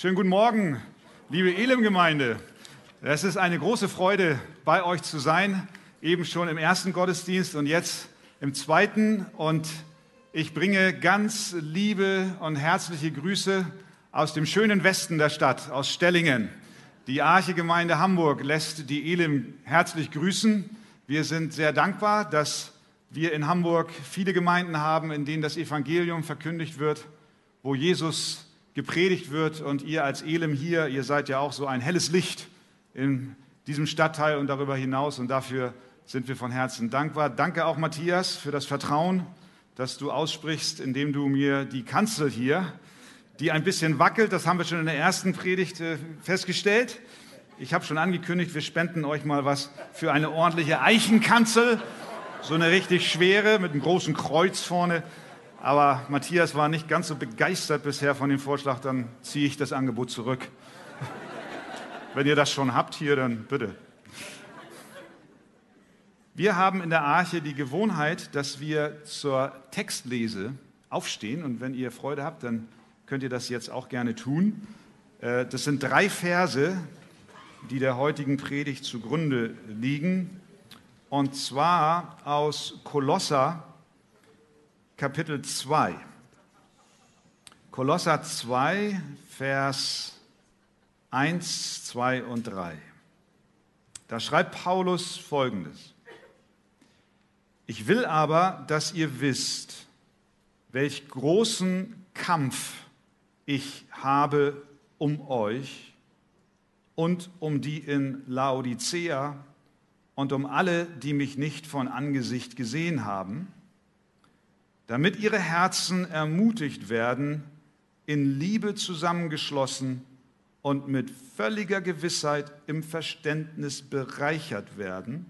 Schönen guten Morgen, liebe Elim-Gemeinde. Es ist eine große Freude, bei euch zu sein. Eben schon im ersten Gottesdienst und jetzt im zweiten. Und ich bringe ganz liebe und herzliche Grüße aus dem schönen Westen der Stadt, aus Stellingen. Die Arche-Gemeinde Hamburg lässt die Elim herzlich grüßen. Wir sind sehr dankbar, dass wir in Hamburg viele Gemeinden haben, in denen das Evangelium verkündigt wird, wo Jesus gepredigt wird und ihr als Elim hier, ihr seid ja auch so ein helles Licht in diesem Stadtteil und darüber hinaus und dafür sind wir von Herzen dankbar. Danke auch Matthias für das Vertrauen, das du aussprichst, indem du mir die Kanzel hier, die ein bisschen wackelt, das haben wir schon in der ersten Predigt äh, festgestellt. Ich habe schon angekündigt, wir spenden euch mal was für eine ordentliche Eichenkanzel, so eine richtig schwere mit einem großen Kreuz vorne. Aber Matthias war nicht ganz so begeistert bisher von dem Vorschlag, dann ziehe ich das Angebot zurück. Wenn ihr das schon habt hier, dann bitte. Wir haben in der Arche die Gewohnheit, dass wir zur Textlese aufstehen und wenn ihr Freude habt, dann könnt ihr das jetzt auch gerne tun. Äh, das sind drei Verse, die der heutigen Predigt zugrunde liegen und zwar aus Kolosser Kapitel 2. Kolosser 2, Vers 1, 2 und 3. Da schreibt Paulus Folgendes. Ich will aber, dass ihr wisst, welch großen Kampf ich habe um euch und um die in Laodicea und um alle, die mich nicht von Angesicht gesehen haben damit ihre Herzen ermutigt werden, in Liebe zusammengeschlossen und mit völliger Gewissheit im Verständnis bereichert werden,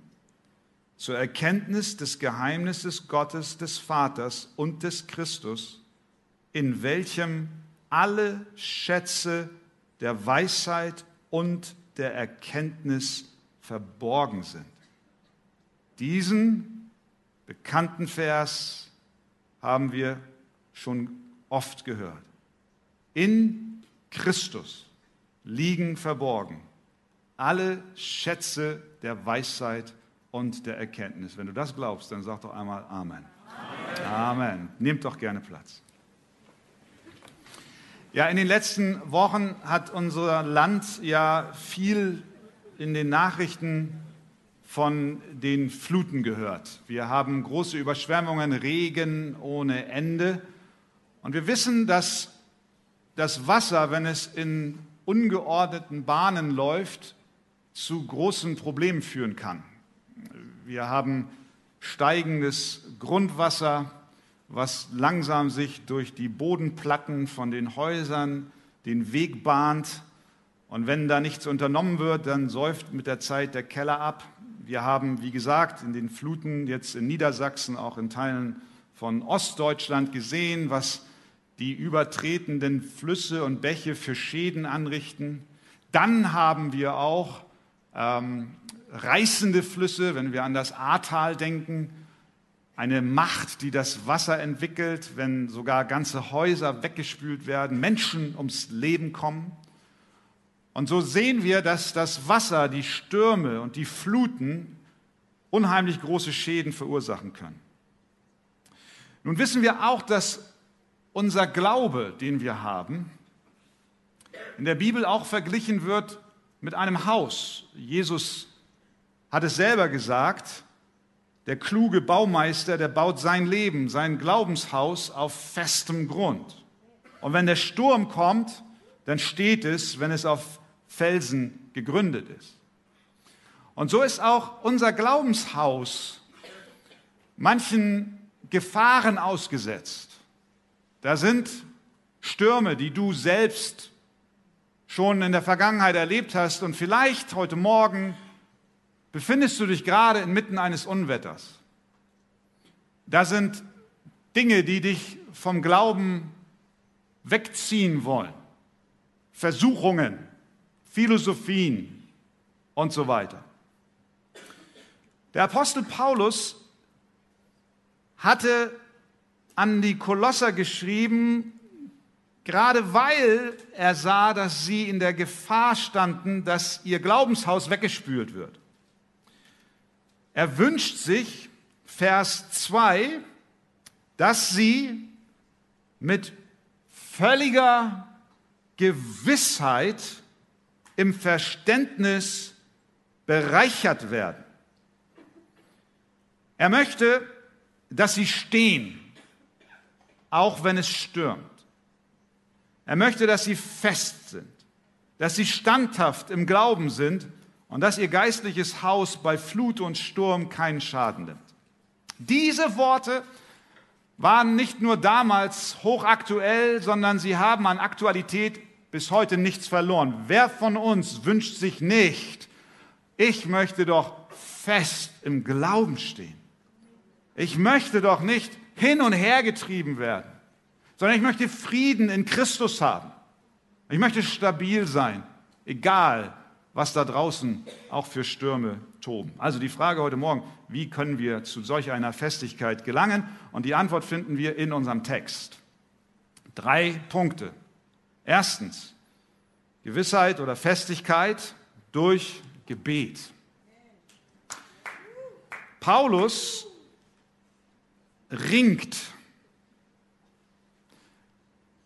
zur Erkenntnis des Geheimnisses Gottes, des Vaters und des Christus, in welchem alle Schätze der Weisheit und der Erkenntnis verborgen sind. Diesen bekannten Vers haben wir schon oft gehört. In Christus liegen verborgen alle Schätze der Weisheit und der Erkenntnis. Wenn du das glaubst, dann sag doch einmal Amen. Amen. Amen. Nehmt doch gerne Platz. Ja, in den letzten Wochen hat unser Land ja viel in den Nachrichten von den Fluten gehört. Wir haben große Überschwemmungen, Regen ohne Ende. Und wir wissen, dass das Wasser, wenn es in ungeordneten Bahnen läuft, zu großen Problemen führen kann. Wir haben steigendes Grundwasser, was langsam sich durch die Bodenplatten von den Häusern den Weg bahnt. Und wenn da nichts unternommen wird, dann säuft mit der Zeit der Keller ab. Wir haben, wie gesagt, in den Fluten jetzt in Niedersachsen, auch in Teilen von Ostdeutschland gesehen, was die übertretenden Flüsse und Bäche für Schäden anrichten. Dann haben wir auch ähm, reißende Flüsse, wenn wir an das Ahrtal denken, eine Macht, die das Wasser entwickelt, wenn sogar ganze Häuser weggespült werden, Menschen ums Leben kommen. Und so sehen wir, dass das Wasser, die Stürme und die Fluten unheimlich große Schäden verursachen können. Nun wissen wir auch, dass unser Glaube, den wir haben, in der Bibel auch verglichen wird mit einem Haus. Jesus hat es selber gesagt, der kluge Baumeister, der baut sein Leben, sein Glaubenshaus auf festem Grund. Und wenn der Sturm kommt, dann steht es, wenn es auf Felsen gegründet ist. Und so ist auch unser Glaubenshaus manchen Gefahren ausgesetzt. Da sind Stürme, die du selbst schon in der Vergangenheit erlebt hast und vielleicht heute Morgen befindest du dich gerade inmitten eines Unwetters. Da sind Dinge, die dich vom Glauben wegziehen wollen. Versuchungen, Philosophien und so weiter. Der Apostel Paulus hatte an die Kolosser geschrieben, gerade weil er sah, dass sie in der Gefahr standen, dass ihr Glaubenshaus weggespült wird. Er wünscht sich, Vers 2, dass sie mit völliger Gewissheit im Verständnis bereichert werden. Er möchte, dass sie stehen, auch wenn es stürmt. Er möchte, dass sie fest sind, dass sie standhaft im Glauben sind und dass ihr geistliches Haus bei Flut und Sturm keinen Schaden nimmt. Diese Worte waren nicht nur damals hochaktuell, sondern sie haben an Aktualität bis heute nichts verloren. Wer von uns wünscht sich nicht, ich möchte doch fest im Glauben stehen. Ich möchte doch nicht hin und her getrieben werden sondern ich möchte Frieden in Christus haben. Ich möchte stabil sein, egal was da draußen auch für Stürme toben. Also die Frage heute Morgen, wie können wir zu solch einer Festigkeit gelangen? Und die Antwort finden wir in unserem Text. Drei Punkte. Erstens, Gewissheit oder Festigkeit durch Gebet. Paulus ringt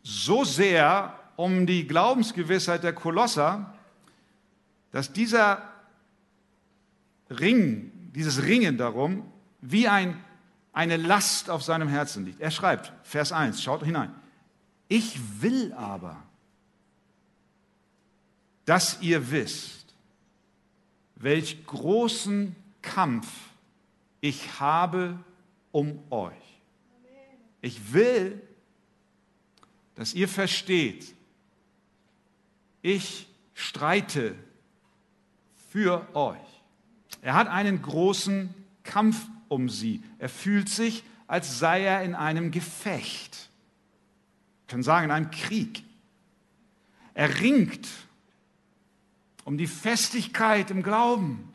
so sehr um die Glaubensgewissheit der Kolosser, dass dieser Ring, dieses Ringen darum, wie ein, eine Last auf seinem Herzen liegt. Er schreibt, Vers 1, schaut hinein. Ich will aber, dass ihr wisst, welch großen Kampf ich habe um euch. Ich will, dass ihr versteht, ich streite für euch. Er hat einen großen Kampf um sie. Er fühlt sich, als sei er in einem Gefecht. Ich kann sagen, in einem Krieg. Er ringt um die Festigkeit im Glauben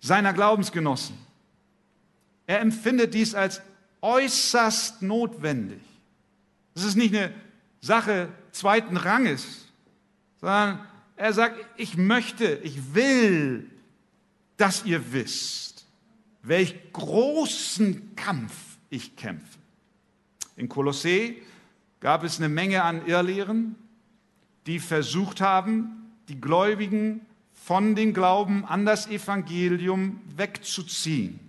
seiner Glaubensgenossen. Er empfindet dies als äußerst notwendig. Das ist nicht eine Sache zweiten Ranges, sondern er sagt, ich möchte, ich will, dass ihr wisst, welch großen Kampf ich kämpfe. In Kolossee gab es eine Menge an Irrlehren, die versucht haben, die Gläubigen von dem Glauben an das Evangelium wegzuziehen.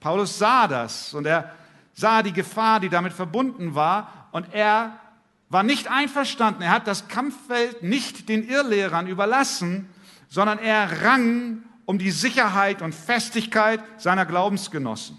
Paulus sah das und er sah die Gefahr, die damit verbunden war und er war nicht einverstanden. Er hat das Kampffeld nicht den Irrlehrern überlassen, sondern er rang um die Sicherheit und Festigkeit seiner Glaubensgenossen.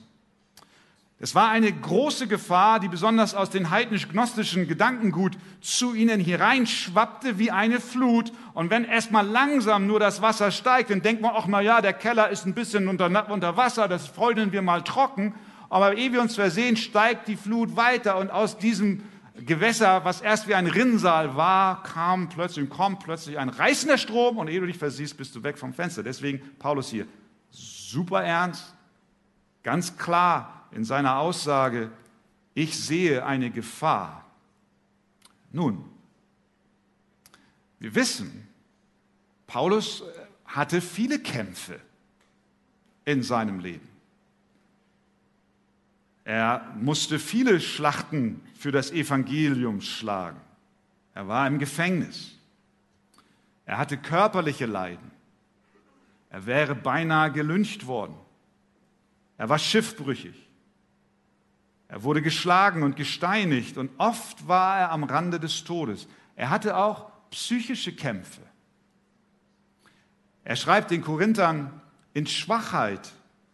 Es war eine große Gefahr, die besonders aus den heidnisch-gnostischen Gedankengut zu ihnen hereinschwappte wie eine Flut. Und wenn erstmal langsam nur das Wasser steigt, dann denkt man auch, na ja, der Keller ist ein bisschen unter, unter Wasser, das freuden wir mal trocken. Aber ehe wir uns versehen, steigt die Flut weiter und aus diesem Gewässer, was erst wie ein Rinnsal war, kam plötzlich, kommt plötzlich ein reißender Strom und ehe du dich versiehst, bist du weg vom Fenster. Deswegen Paulus hier super ernst, ganz klar in seiner Aussage, ich sehe eine Gefahr. Nun, wir wissen, Paulus hatte viele Kämpfe in seinem Leben. Er musste viele Schlachten für das Evangelium schlagen. Er war im Gefängnis. Er hatte körperliche Leiden. Er wäre beinahe gelyncht worden. Er war schiffbrüchig. Er wurde geschlagen und gesteinigt und oft war er am Rande des Todes. Er hatte auch psychische Kämpfe. Er schreibt den Korinthern, in Schwachheit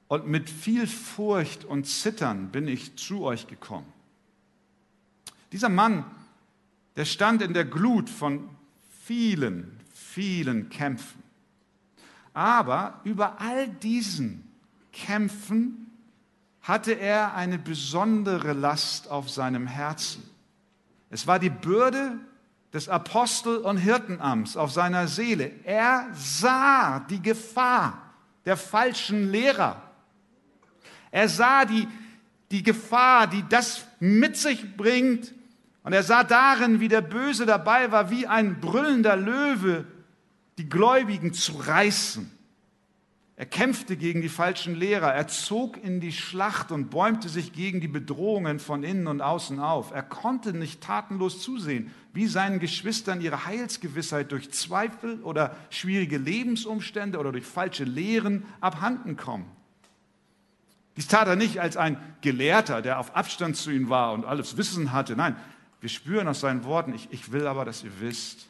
und mit viel Furcht und Zittern bin ich zu euch gekommen. Dieser Mann, der stand in der Glut von vielen, vielen Kämpfen. Aber über all diesen Kämpfen hatte er eine besondere Last auf seinem Herzen. Es war die Bürde des Apostel- und Hirtenamts auf seiner Seele. Er sah die Gefahr der falschen Lehrer, er sah die, die Gefahr, die das mit sich bringt, Und er sah darin, wie der Böse dabei war, wie ein brüllender Löwe, die Gläubigen zu reißen. Er kämpfte gegen die falschen Lehrer, er zog in die Schlacht und bäumte sich gegen die Bedrohungen von innen und außen auf. Er konnte nicht tatenlos zusehen, wie seinen Geschwistern ihre Heilsgewissheit durch Zweifel oder schwierige Lebensumstände oder durch falsche Lehren abhanden kommen. Dies tat er nicht als ein Gelehrter, der auf Abstand zu ihnen war und alles Wissen hatte. Nein, wir spüren aus seinen Worten, ich, ich will aber, dass ihr wisst,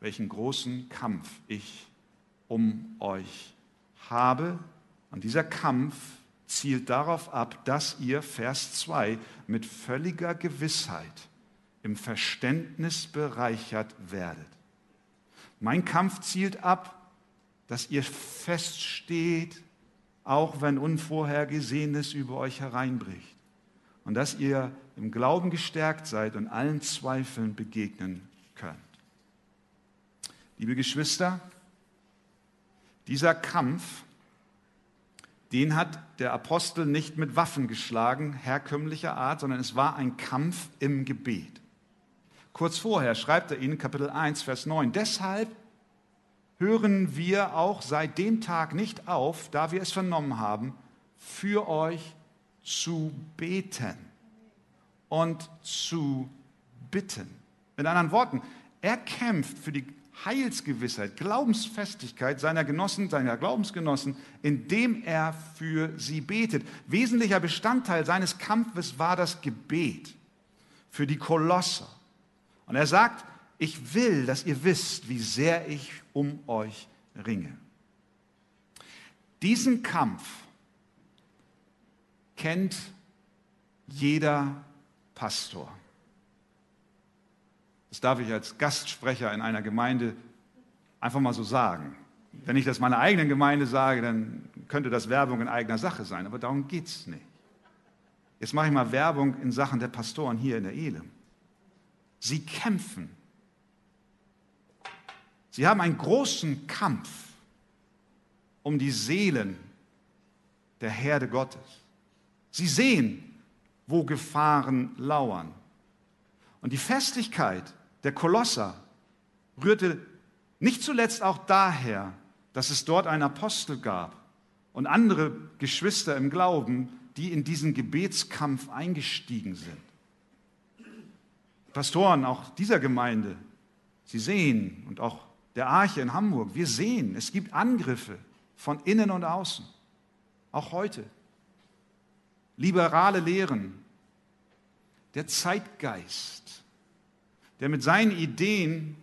welchen großen Kampf ich um euch habe. Und dieser Kampf zielt darauf ab, dass ihr, Vers 2, mit völliger Gewissheit im Verständnis bereichert werdet. Mein Kampf zielt ab, dass ihr feststeht, auch wenn Unvorhergesehenes über euch hereinbricht. Und dass ihr im Glauben gestärkt seid und allen Zweifeln begegnen könnt. Liebe Geschwister, dieser Kampf, den hat der Apostel nicht mit Waffen geschlagen, herkömmlicher Art, sondern es war ein Kampf im Gebet. Kurz vorher schreibt er ihnen Kapitel 1, Vers 9, deshalb hören wir auch seit dem Tag nicht auf, da wir es vernommen haben, für euch zu beten und zu bitten. Mit anderen Worten, er kämpft für die Heilsgewissheit, Glaubensfestigkeit seiner Genossen, seiner Glaubensgenossen, indem er für sie betet. Wesentlicher Bestandteil seines Kampfes war das Gebet für die Kolosse. Und er sagt, ich will, dass ihr wisst, wie sehr ich um euch ringe. Diesen Kampf kennt jeder Pastor. Das darf ich als Gastsprecher in einer Gemeinde einfach mal so sagen. Wenn ich das meiner eigenen Gemeinde sage, dann könnte das Werbung in eigener Sache sein, aber darum geht es nicht. Jetzt mache ich mal Werbung in Sachen der Pastoren hier in der Elim. Sie kämpfen. Sie haben einen großen Kampf um die Seelen der Herde Gottes. Sie sehen, wo Gefahren lauern. Und die Festigkeit der Kolosser rührte nicht zuletzt auch daher, dass es dort einen Apostel gab und andere Geschwister im Glauben, die in diesen Gebetskampf eingestiegen sind. Pastoren auch dieser Gemeinde, sie sehen und auch der Arche in Hamburg, wir sehen, es gibt Angriffe von innen und außen, auch heute. Liberale Lehren, der Zeitgeist, der mit seinen Ideen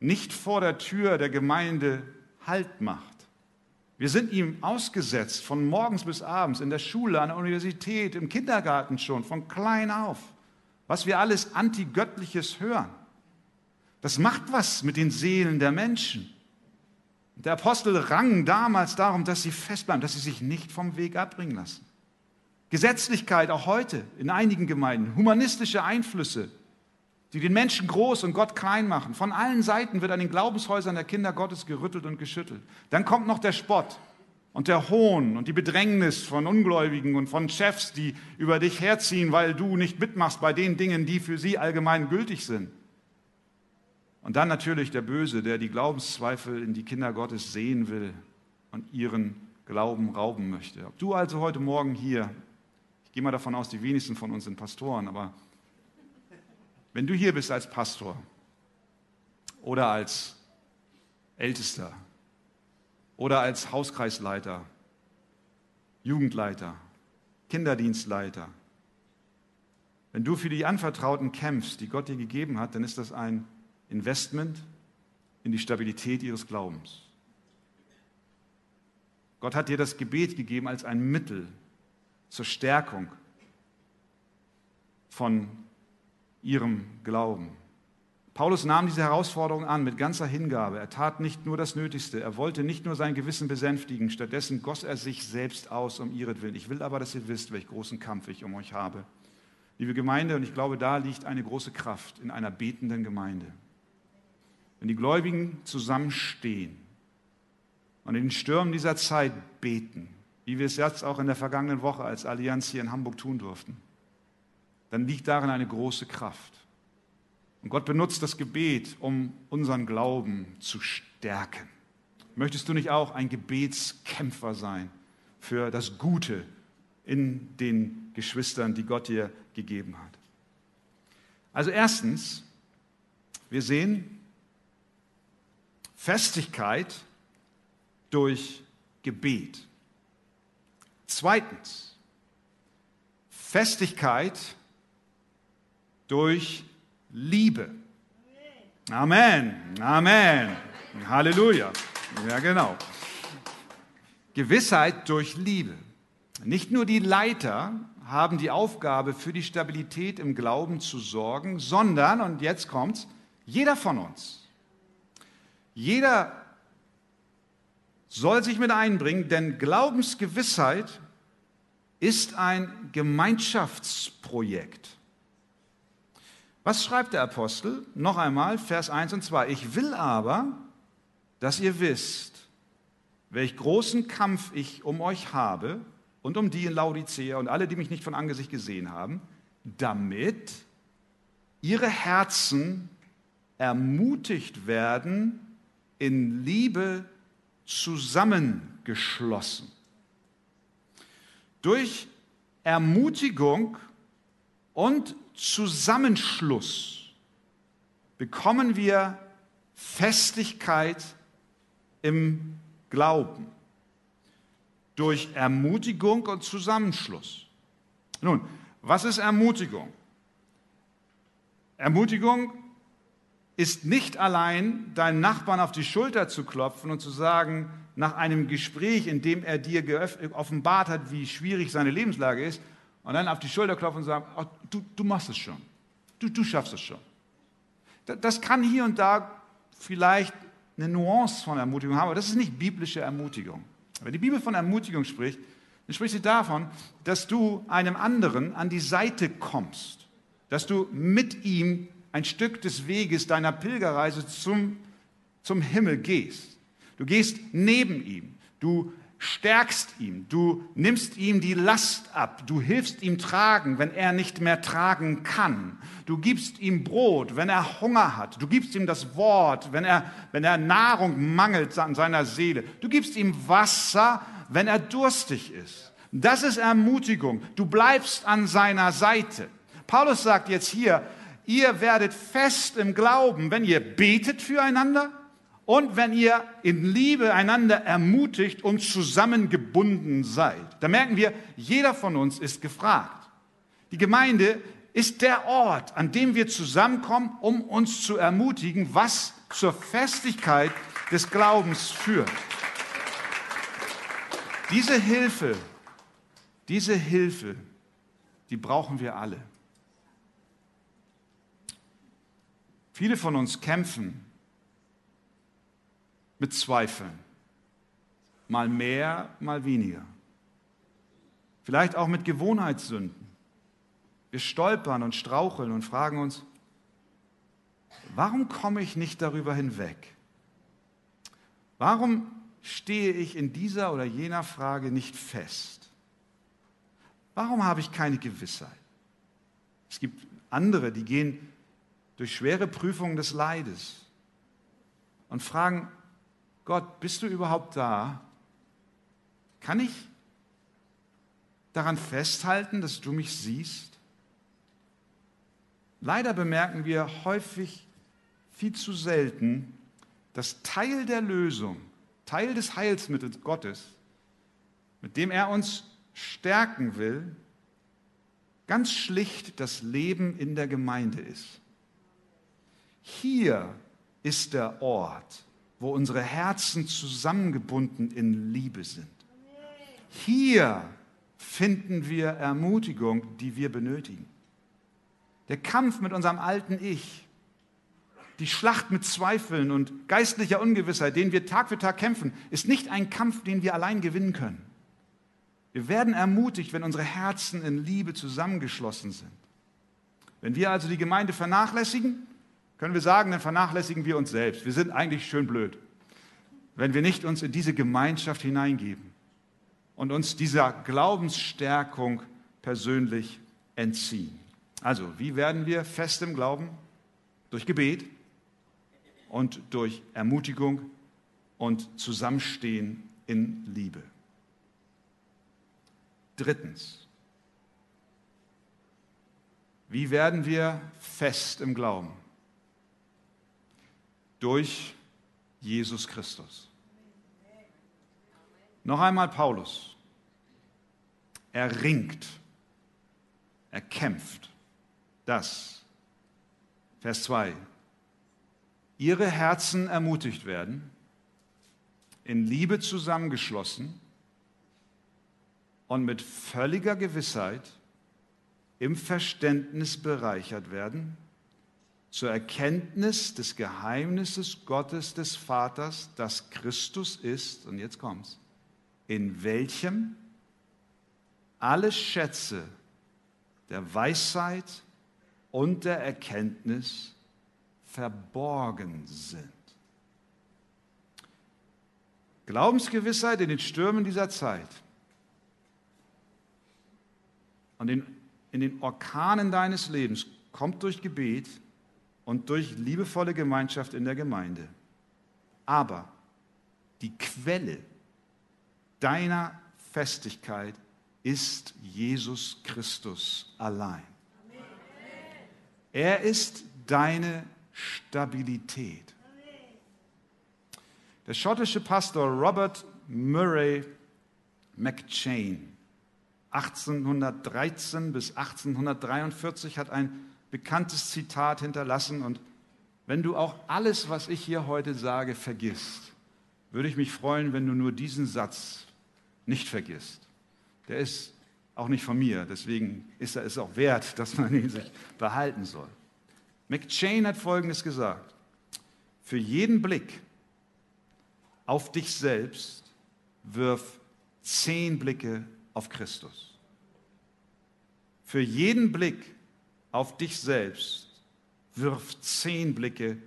nicht vor der Tür der Gemeinde Halt macht. Wir sind ihm ausgesetzt von morgens bis abends, in der Schule, an der Universität, im Kindergarten schon, von klein auf. Was wir alles Antigöttliches hören. Das macht was mit den Seelen der Menschen. Der Apostel rang damals darum, dass sie festbleiben, dass sie sich nicht vom Weg abbringen lassen. Gesetzlichkeit auch heute in einigen Gemeinden, humanistische Einflüsse, die den Menschen groß und Gott klein machen. Von allen Seiten wird an den Glaubenshäusern der Kinder Gottes gerüttelt und geschüttelt. Dann kommt noch der Spott und der Hohn und die Bedrängnis von Ungläubigen und von Chefs, die über dich herziehen, weil du nicht mitmachst bei den Dingen, die für sie allgemein gültig sind. Und dann natürlich der Böse, der die Glaubenszweifel in die Kinder Gottes sehen will und ihren Glauben rauben möchte. Ob du also heute Morgen hier, ich gehe mal davon aus, die wenigsten von uns sind Pastoren, aber wenn du hier bist als Pastor oder als Ältester oder als Hauskreisleiter, Jugendleiter, Kinderdienstleiter, wenn du für die Anvertrauten kämpfst, die Gott dir gegeben hat, dann ist das ein Investment in die Stabilität ihres Glaubens. Gott hat dir das Gebet gegeben als ein Mittel zur Stärkung von ihrem Glauben. Paulus nahm diese Herausforderung an mit ganzer Hingabe. Er tat nicht nur das Nötigste. Er wollte nicht nur sein Gewissen besänftigen. Stattdessen goss er sich selbst aus um ihretwillen. Ich will aber, dass ihr wisst, welch großen Kampf ich um euch habe. Liebe Gemeinde, und ich glaube, da liegt eine große Kraft in einer betenden Gemeinde. Wenn die Gläubigen zusammenstehen und in den Stürmen dieser Zeit beten, wie wir es jetzt auch in der vergangenen Woche als Allianz hier in Hamburg tun durften, dann liegt darin eine große Kraft. Und Gott benutzt das Gebet, um unseren Glauben zu stärken. Möchtest du nicht auch ein Gebetskämpfer sein für das Gute in den Geschwistern, die Gott dir gegeben hat? Also erstens, wir sehen Festigkeit durch Gebet. Zweitens, Festigkeit durch Liebe. Amen, Amen, Halleluja. Ja, genau. Gewissheit durch Liebe. Nicht nur die Leiter haben die Aufgabe, für die Stabilität im Glauben zu sorgen, sondern, und jetzt kommt's, jeder von uns. Jeder soll sich mit einbringen, denn Glaubensgewissheit ist ein Gemeinschaftsprojekt. Was schreibt der Apostel? Noch einmal, Vers 1 und 2. Ich will aber, dass ihr wisst, welch großen Kampf ich um euch habe und um die in Laodicea und alle, die mich nicht von Angesicht gesehen haben, damit ihre Herzen ermutigt werden, in Liebe zusammengeschlossen. Durch Ermutigung und Zusammenschluss bekommen wir Festigkeit im Glauben. Durch Ermutigung und Zusammenschluss. Nun, was ist Ermutigung? Ermutigung ist nicht allein, deinen Nachbarn auf die Schulter zu klopfen und zu sagen, nach einem Gespräch, in dem er dir offenbart hat, wie schwierig seine Lebenslage ist, und dann auf die Schulter klopfen und sagen, oh, du, du machst es schon, du, du schaffst es schon. Das kann hier und da vielleicht eine Nuance von Ermutigung haben, aber das ist nicht biblische Ermutigung. Wenn die Bibel von Ermutigung spricht, dann spricht sie davon, dass du einem anderen an die Seite kommst, dass du mit ihm ein Stück des Weges deiner Pilgerreise zum, zum Himmel gehst. Du gehst neben ihm, du stärkst ihn, du nimmst ihm die Last ab, du hilfst ihm tragen, wenn er nicht mehr tragen kann. Du gibst ihm Brot, wenn er Hunger hat. Du gibst ihm das Wort, wenn er, wenn er Nahrung mangelt an seiner Seele. Du gibst ihm Wasser, wenn er durstig ist. Das ist Ermutigung. Du bleibst an seiner Seite. Paulus sagt jetzt hier, ihr werdet fest im Glauben, wenn ihr betet füreinander und wenn ihr in Liebe einander ermutigt und zusammengebunden seid. Da merken wir, jeder von uns ist gefragt. Die Gemeinde ist der Ort, an dem wir zusammenkommen, um uns zu ermutigen, was zur Festigkeit des Glaubens führt. Diese Hilfe, diese Hilfe, die brauchen wir alle. Viele von uns kämpfen mit Zweifeln. Mal mehr, mal weniger. Vielleicht auch mit Gewohnheitssünden. Wir stolpern und straucheln und fragen uns, warum komme ich nicht darüber hinweg? Warum stehe ich in dieser oder jener Frage nicht fest? Warum habe ich keine Gewissheit? Es gibt andere, die gehen durch schwere Prüfungen des Leides und fragen, Gott, bist du überhaupt da? Kann ich daran festhalten, dass du mich siehst? Leider bemerken wir häufig viel zu selten, dass Teil der Lösung, Teil des Heilsmittels Gottes, mit dem er uns stärken will, ganz schlicht das Leben in der Gemeinde ist. Hier ist der Ort, wo unsere Herzen zusammengebunden in Liebe sind. Hier finden wir Ermutigung, die wir benötigen. Der Kampf mit unserem alten Ich, die Schlacht mit Zweifeln und geistlicher Ungewissheit, den wir Tag für Tag kämpfen, ist nicht ein Kampf, den wir allein gewinnen können. Wir werden ermutigt, wenn unsere Herzen in Liebe zusammengeschlossen sind. Wenn wir also die Gemeinde vernachlässigen, können wir sagen, dann vernachlässigen wir uns selbst. Wir sind eigentlich schön blöd, wenn wir nicht uns in diese Gemeinschaft hineingeben und uns dieser Glaubensstärkung persönlich entziehen. Also, wie werden wir fest im Glauben? Durch Gebet und durch Ermutigung und Zusammenstehen in Liebe. Drittens, wie werden wir fest im Glauben? Durch Jesus Christus. Noch einmal Paulus. Er ringt, er kämpft. Das, Vers 2, ihre Herzen ermutigt werden, in Liebe zusammengeschlossen und mit völliger Gewissheit im Verständnis bereichert werden, zur Erkenntnis des Geheimnisses Gottes des Vaters, das Christus ist, und jetzt kommt's, in welchem alle Schätze der Weisheit und der Erkenntnis verborgen sind. Glaubensgewissheit in den Stürmen dieser Zeit und in, in den Orkanen deines Lebens kommt durch Gebet und durch liebevolle Gemeinschaft in der Gemeinde. Aber die Quelle deiner Festigkeit ist Jesus Christus allein. Er ist deine Stabilität. Der schottische Pastor Robert Murray McChain, 1813 bis 1843, hat ein bekanntes Zitat hinterlassen. Und wenn du auch alles, was ich hier heute sage, vergisst, würde ich mich freuen, wenn du nur diesen Satz nicht vergisst. Der ist auch nicht von mir, deswegen ist er es auch wert, dass man ihn sich behalten soll. McChain hat Folgendes gesagt. Für jeden Blick auf dich selbst wirf zehn Blicke auf Christus. Für jeden Blick auf dich selbst wirf zehn Blicke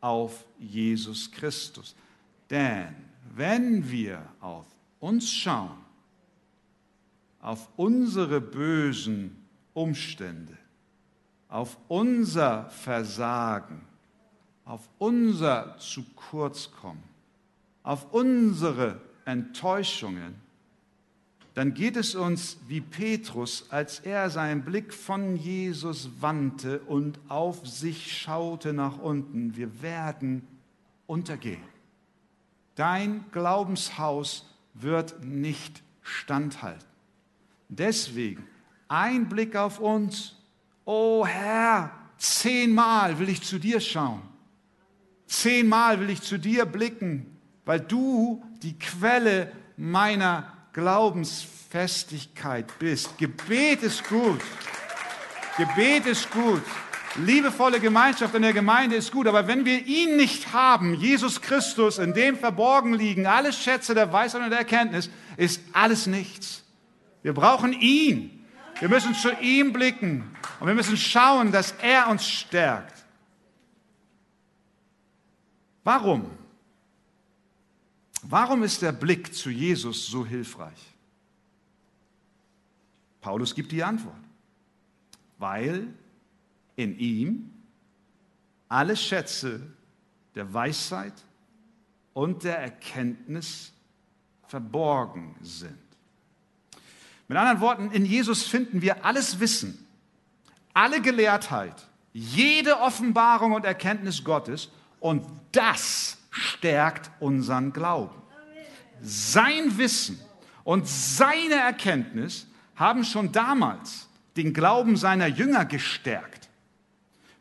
auf Jesus Christus. Denn wenn wir auf uns schauen, auf unsere bösen Umstände, auf unser Versagen, auf unser zu kurz kommen, auf unsere Enttäuschungen, dann geht es uns wie Petrus, als er seinen Blick von Jesus wandte und auf sich schaute nach unten. Wir werden untergehen. Dein Glaubenshaus wird nicht standhalten. Deswegen ein Blick auf uns. Oh Herr, zehnmal will ich zu dir schauen. Zehnmal will ich zu dir blicken, weil du die Quelle meiner Glaubensfestigkeit bist. Gebet ist gut. Gebet ist gut. Liebevolle Gemeinschaft in der Gemeinde ist gut, aber wenn wir ihn nicht haben, Jesus Christus, in dem verborgen liegen alle Schätze der Weisheit und der Erkenntnis, ist alles nichts. Wir brauchen ihn. Wir müssen zu ihm blicken und wir müssen schauen, dass er uns stärkt. Warum? Warum ist der Blick zu Jesus so hilfreich? Paulus gibt die Antwort. Weil in ihm alle Schätze der Weisheit und der Erkenntnis verborgen sind. Mit anderen Worten, in Jesus finden wir alles Wissen, alle Gelehrtheit, jede Offenbarung und Erkenntnis Gottes und das stärkt unseren Glauben. Sein Wissen und seine Erkenntnis haben schon damals den Glauben seiner Jünger gestärkt.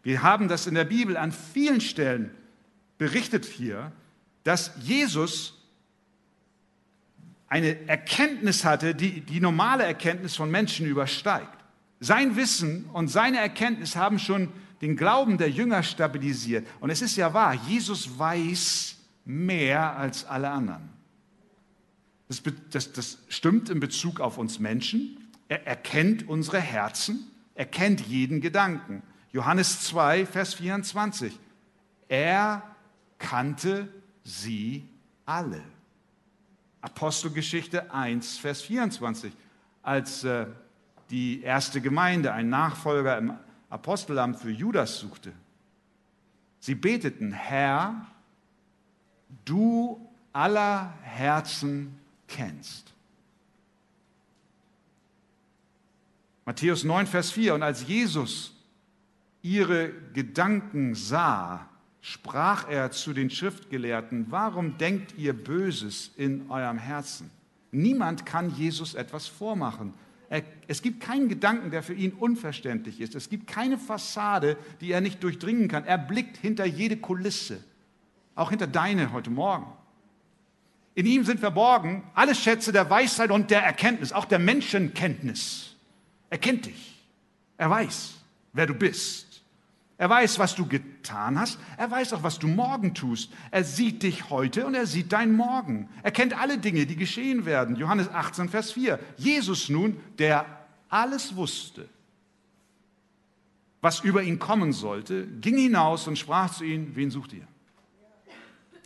Wir haben das in der Bibel an vielen Stellen berichtet hier, dass Jesus eine Erkenntnis hatte, die die normale Erkenntnis von Menschen übersteigt. Sein Wissen und seine Erkenntnis haben schon den Glauben der Jünger stabilisiert. Und es ist ja wahr, Jesus weiß mehr als alle anderen. Das, das, das stimmt in Bezug auf uns Menschen. Er erkennt unsere Herzen, er kennt jeden Gedanken. Johannes 2, Vers 24. Er kannte sie alle. Apostelgeschichte 1, Vers 24, als äh, die erste Gemeinde einen Nachfolger im Apostelamt für Judas suchte. Sie beteten, Herr, du aller Herzen kennst. Matthäus 9, Vers 4. Und als Jesus ihre Gedanken sah, sprach er zu den Schriftgelehrten, warum denkt ihr Böses in eurem Herzen? Niemand kann Jesus etwas vormachen. Es gibt keinen Gedanken, der für ihn unverständlich ist. Es gibt keine Fassade, die er nicht durchdringen kann. Er blickt hinter jede Kulisse, auch hinter deine heute Morgen. In ihm sind verborgen alle Schätze der Weisheit und der Erkenntnis, auch der Menschenkenntnis. Er kennt dich. Er weiß, wer du bist. Er weiß, was du getan hast. Er weiß auch, was du morgen tust. Er sieht dich heute und er sieht dein Morgen. Er kennt alle Dinge, die geschehen werden. Johannes 18, Vers 4. Jesus nun, der alles wusste, was über ihn kommen sollte, ging hinaus und sprach zu ihm, wen sucht ihr?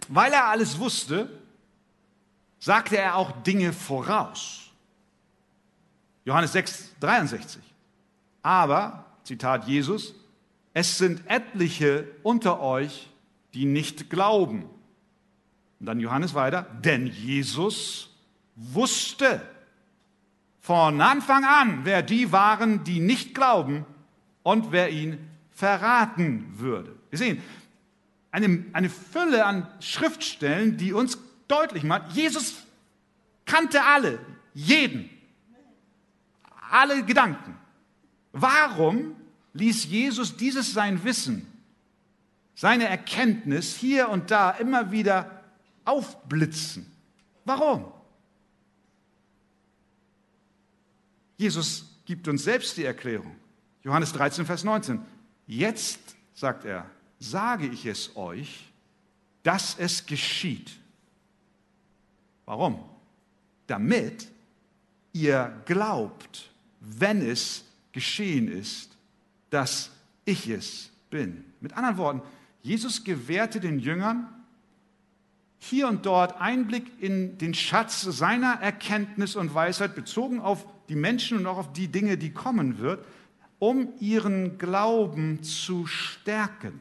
Weil er alles wusste, sagte er auch Dinge voraus. Johannes 6, 63. Aber, Zitat Jesus, es sind etliche unter euch, die nicht glauben. Und dann Johannes weiter, denn Jesus wusste von Anfang an, wer die waren, die nicht glauben und wer ihn verraten würde. Wir sehen eine, eine Fülle an Schriftstellen, die uns deutlich macht, Jesus kannte alle, jeden, alle Gedanken. Warum ließ Jesus dieses sein Wissen, seine Erkenntnis hier und da immer wieder aufblitzen? Warum? Jesus gibt uns selbst die Erklärung. Johannes 13, Vers 19. Jetzt, sagt er, sage ich es euch, dass es geschieht Warum? Damit ihr glaubt, wenn es geschehen ist, dass ich es bin. Mit anderen Worten, Jesus gewährte den Jüngern hier und dort Einblick in den Schatz seiner Erkenntnis und Weisheit bezogen auf die Menschen und auch auf die Dinge, die kommen wird, um ihren Glauben zu stärken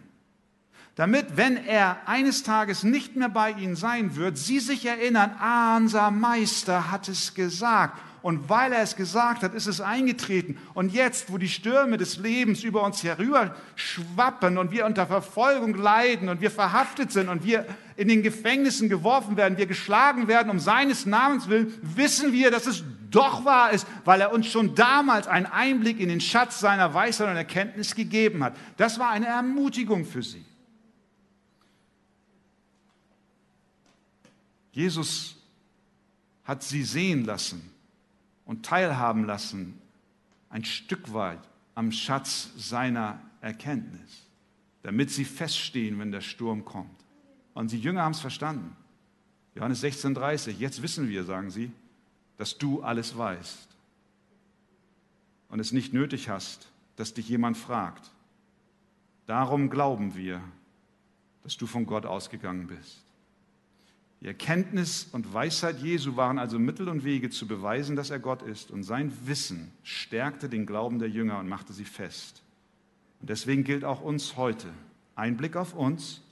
damit, wenn er eines Tages nicht mehr bei ihnen sein wird, sie sich erinnern, ah, unser Meister hat es gesagt. Und weil er es gesagt hat, ist es eingetreten. Und jetzt, wo die Stürme des Lebens über uns herüber schwappen und wir unter Verfolgung leiden und wir verhaftet sind und wir in den Gefängnissen geworfen werden, wir geschlagen werden um seines Namens willen, wissen wir, dass es doch wahr ist, weil er uns schon damals einen Einblick in den Schatz seiner Weisheit und Erkenntnis gegeben hat. Das war eine Ermutigung für sie. Jesus hat sie sehen lassen und teilhaben lassen, ein Stück weit am Schatz seiner Erkenntnis, damit sie feststehen, wenn der Sturm kommt. Und die Jünger haben es verstanden. Johannes 16,30, jetzt wissen wir, sagen sie, dass du alles weißt und es nicht nötig hast, dass dich jemand fragt. Darum glauben wir, dass du von Gott ausgegangen bist. Die Erkenntnis und Weisheit Jesu waren also Mittel und Wege zu beweisen, dass er Gott ist. Und sein Wissen stärkte den Glauben der Jünger und machte sie fest. Und deswegen gilt auch uns heute ein Blick auf uns,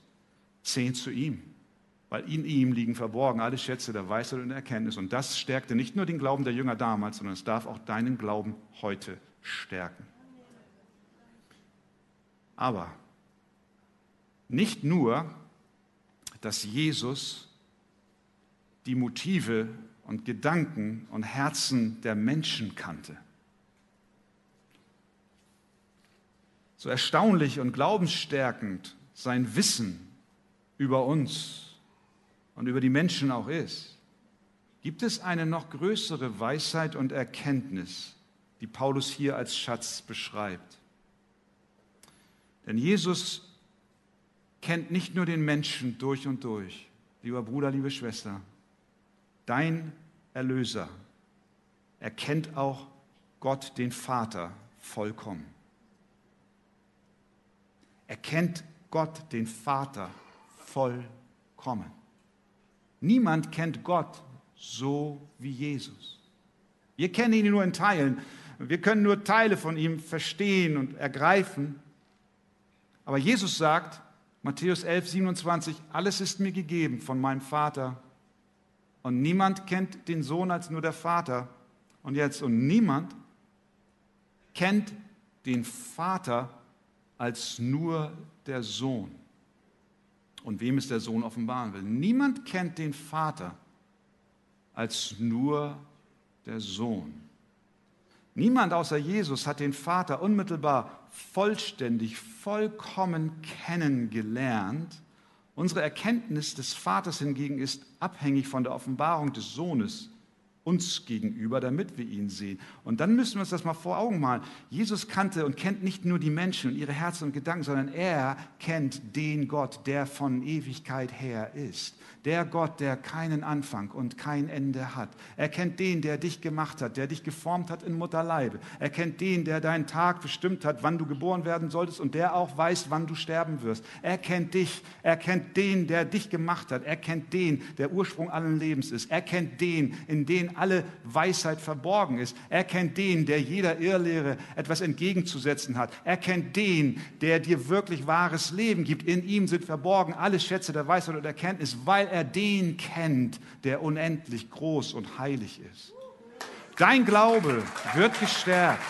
zehn zu ihm. Weil in ihm liegen verborgen alle Schätze der Weisheit und der Erkenntnis. Und das stärkte nicht nur den Glauben der Jünger damals, sondern es darf auch deinen Glauben heute stärken. Aber nicht nur, dass Jesus die Motive und Gedanken und Herzen der Menschen kannte. So erstaunlich und glaubensstärkend sein Wissen über uns und über die Menschen auch ist, gibt es eine noch größere Weisheit und Erkenntnis, die Paulus hier als Schatz beschreibt. Denn Jesus kennt nicht nur den Menschen durch und durch, lieber Bruder, liebe Schwester, dein Erlöser, erkennt auch Gott den Vater vollkommen. Erkennt Gott den Vater vollkommen. Niemand kennt Gott so wie Jesus. Wir kennen ihn nur in Teilen. Wir können nur Teile von ihm verstehen und ergreifen. Aber Jesus sagt, Matthäus 11, 27, alles ist mir gegeben von meinem Vater. Und niemand kennt den Sohn als nur der Vater. Und jetzt, und niemand kennt den Vater als nur der Sohn. Und wem es der Sohn offenbaren will. Niemand kennt den Vater als nur der Sohn. Niemand außer Jesus hat den Vater unmittelbar vollständig, vollkommen kennengelernt. Unsere Erkenntnis des Vaters hingegen ist abhängig von der Offenbarung des Sohnes uns gegenüber, damit wir ihn sehen. Und dann müssen wir uns das mal vor Augen malen. Jesus kannte und kennt nicht nur die Menschen und ihre Herzen und Gedanken, sondern er kennt den Gott, der von Ewigkeit her ist. Der Gott, der keinen Anfang und kein Ende hat. Er kennt den, der dich gemacht hat, der dich geformt hat in Mutterleibe. Er kennt den, der deinen Tag bestimmt hat, wann du geboren werden solltest und der auch weiß, wann du sterben wirst. Er kennt dich. Er kennt den, der dich gemacht hat. Er kennt den, der Ursprung allen Lebens ist. Er kennt den, in den alle Weisheit verborgen ist. Er kennt den, der jeder Irrlehre etwas entgegenzusetzen hat. Er kennt den, der dir wirklich wahres Leben gibt. In ihm sind verborgen alle Schätze der Weisheit und Erkenntnis, weil er den kennt, der unendlich groß und heilig ist. Dein Glaube wird gestärkt.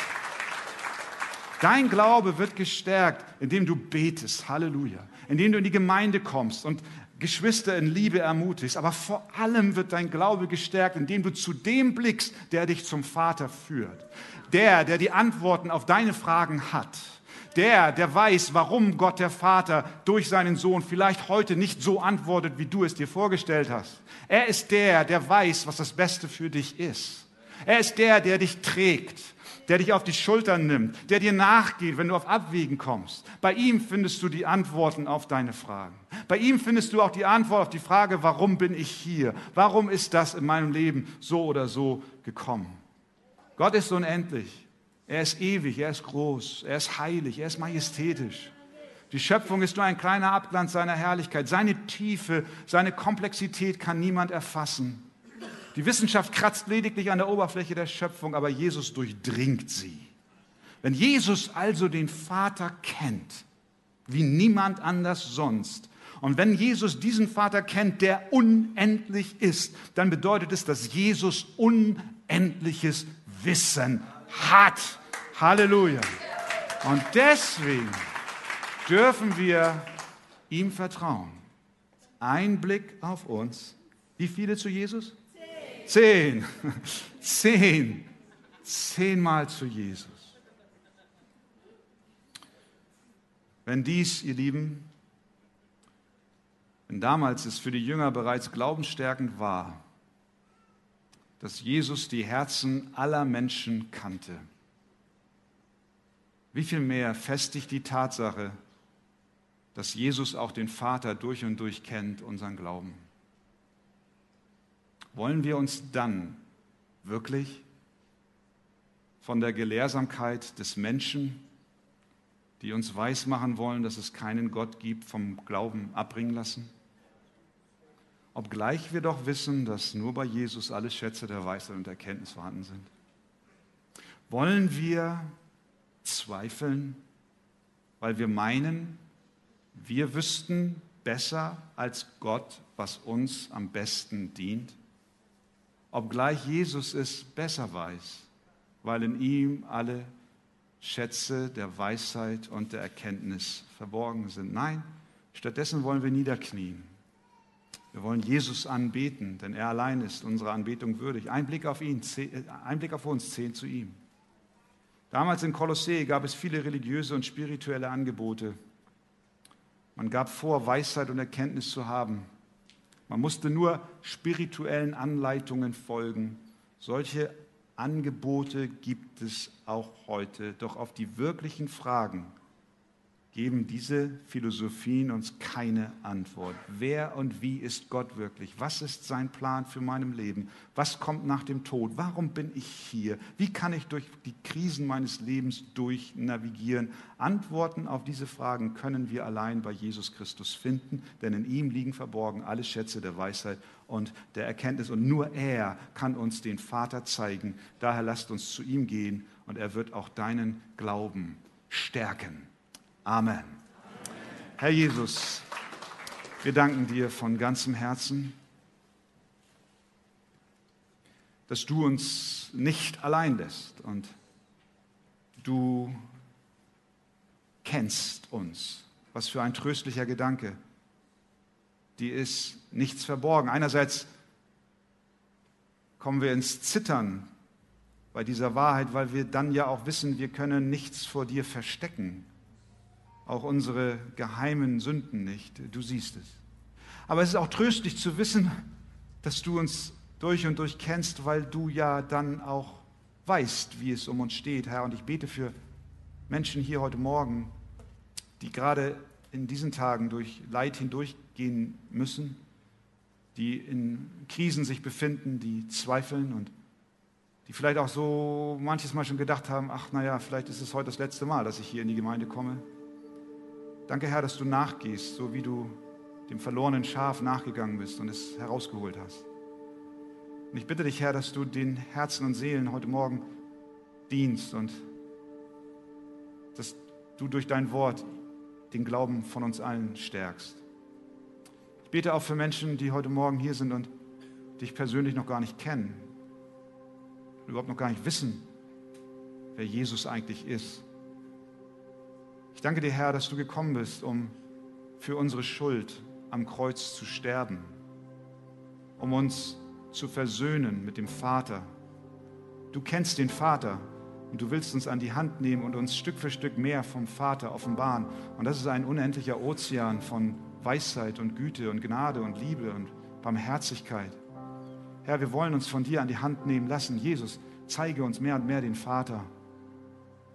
Dein Glaube wird gestärkt, indem du betest, Halleluja, indem du in die Gemeinde kommst und Geschwister in Liebe ermutigst. Aber vor allem wird dein Glaube gestärkt, indem du zu dem blickst, der dich zum Vater führt. Der, der die Antworten auf deine Fragen hat. Der, der weiß, warum Gott der Vater durch seinen Sohn vielleicht heute nicht so antwortet, wie du es dir vorgestellt hast. Er ist der, der weiß, was das Beste für dich ist. Er ist der, der dich trägt der dich auf die Schultern nimmt, der dir nachgeht, wenn du auf Abwägen kommst. Bei ihm findest du die Antworten auf deine Fragen. Bei ihm findest du auch die Antwort auf die Frage, warum bin ich hier? Warum ist das in meinem Leben so oder so gekommen? Gott ist unendlich. Er ist ewig, er ist groß, er ist heilig, er ist majestätisch. Die Schöpfung ist nur ein kleiner Abglanz seiner Herrlichkeit. Seine Tiefe, seine Komplexität kann niemand erfassen. Die Wissenschaft kratzt lediglich an der Oberfläche der Schöpfung, aber Jesus durchdringt sie. Wenn Jesus also den Vater kennt, wie niemand anders sonst, und wenn Jesus diesen Vater kennt, der unendlich ist, dann bedeutet es, dass Jesus unendliches Wissen hat. Halleluja. Und deswegen dürfen wir ihm vertrauen. Ein Blick auf uns. Wie viele zu Jesus? Zehn. Zehn. Zehnmal zu Jesus. Wenn dies, ihr Lieben, wenn damals es für die Jünger bereits glaubensstärkend war, dass Jesus die Herzen aller Menschen kannte, wie viel mehr festigt die Tatsache, dass Jesus auch den Vater durch und durch kennt, unseren Glauben. Wollen wir uns dann wirklich von der Gelehrsamkeit des Menschen, die uns weismachen wollen, dass es keinen Gott gibt, vom Glauben abbringen lassen? Obgleich wir doch wissen, dass nur bei Jesus alle Schätze der Weisheit und Erkenntnis vorhanden sind. Wollen wir zweifeln, weil wir meinen, wir wüssten besser als Gott, was uns am besten dient? Obgleich Jesus es besser weiß, weil in ihm alle Schätze der Weisheit und der Erkenntnis verborgen sind. Nein, stattdessen wollen wir niederknien. Wir wollen Jesus anbeten, denn er allein ist unsere Anbetung würdig. Ein Blick auf ihn, ein Blick auf uns zählt zu ihm. Damals in Kolossee gab es viele religiöse und spirituelle Angebote. Man gab vor, Weisheit und Erkenntnis zu haben. Man musste nur spirituellen Anleitungen folgen. Solche Angebote gibt es auch heute. Doch auf die wirklichen Fragen geben diese Philosophien uns keine Antwort. Wer und wie ist Gott wirklich? Was ist sein Plan für mein Leben? Was kommt nach dem Tod? Warum bin ich hier? Wie kann ich durch die Krisen meines Lebens durchnavigieren? Antworten auf diese Fragen können wir allein bei Jesus Christus finden, denn in ihm liegen verborgen alle Schätze der Weisheit und der Erkenntnis. Und nur er kann uns den Vater zeigen. Daher lasst uns zu ihm gehen und er wird auch deinen Glauben stärken. Amen. Herr Jesus, wir danken dir von ganzem Herzen, dass du uns nicht allein lässt und du kennst uns. Was für ein tröstlicher Gedanke. Die ist nichts verborgen. Einerseits kommen wir ins Zittern bei dieser Wahrheit, weil wir dann ja auch wissen, wir können nichts vor dir verstecken. Auch unsere geheimen Sünden nicht. Du siehst es. Aber es ist auch tröstlich zu wissen, dass du uns durch und durch kennst, weil du ja dann auch weißt, wie es um uns steht, Herr. Und ich bete für Menschen hier heute Morgen, die gerade in diesen Tagen durch Leid hindurchgehen müssen, die in Krisen sich befinden, die zweifeln und die vielleicht auch so manches Mal schon gedacht haben, ach naja, vielleicht ist es heute das letzte Mal, dass ich hier in die Gemeinde komme. Danke Herr, dass du nachgehst, so wie du dem verlorenen Schaf nachgegangen bist und es herausgeholt hast. Und ich bitte dich, Herr, dass du den Herzen und Seelen heute Morgen dienst und dass du durch dein Wort den Glauben von uns allen stärkst. Ich bete auch für Menschen, die heute Morgen hier sind und dich persönlich noch gar nicht kennen, überhaupt noch gar nicht wissen, wer Jesus eigentlich ist. Ich danke dir, Herr, dass du gekommen bist, um für unsere Schuld am Kreuz zu sterben, um uns zu versöhnen mit dem Vater. Du kennst den Vater und du willst uns an die Hand nehmen und uns Stück für Stück mehr vom Vater offenbaren. Und das ist ein unendlicher Ozean von Weisheit und Güte und Gnade und Liebe und Barmherzigkeit. Herr, wir wollen uns von dir an die Hand nehmen lassen. Jesus, zeige uns mehr und mehr den Vater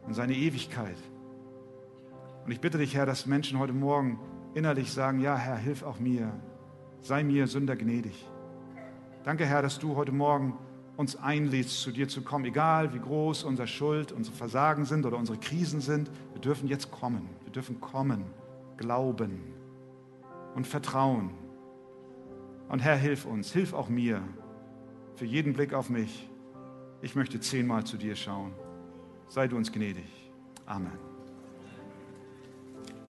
und seine Ewigkeit. Und ich bitte dich, Herr, dass Menschen heute Morgen innerlich sagen, ja, Herr, hilf auch mir. Sei mir Sünder gnädig. Danke, Herr, dass du heute Morgen uns einlädst, zu dir zu kommen, egal wie groß unsere Schuld, unsere Versagen sind oder unsere Krisen sind. Wir dürfen jetzt kommen. Wir dürfen kommen, glauben und vertrauen. Und Herr, hilf uns, hilf auch mir für jeden Blick auf mich. Ich möchte zehnmal zu dir schauen. Sei du uns gnädig. Amen.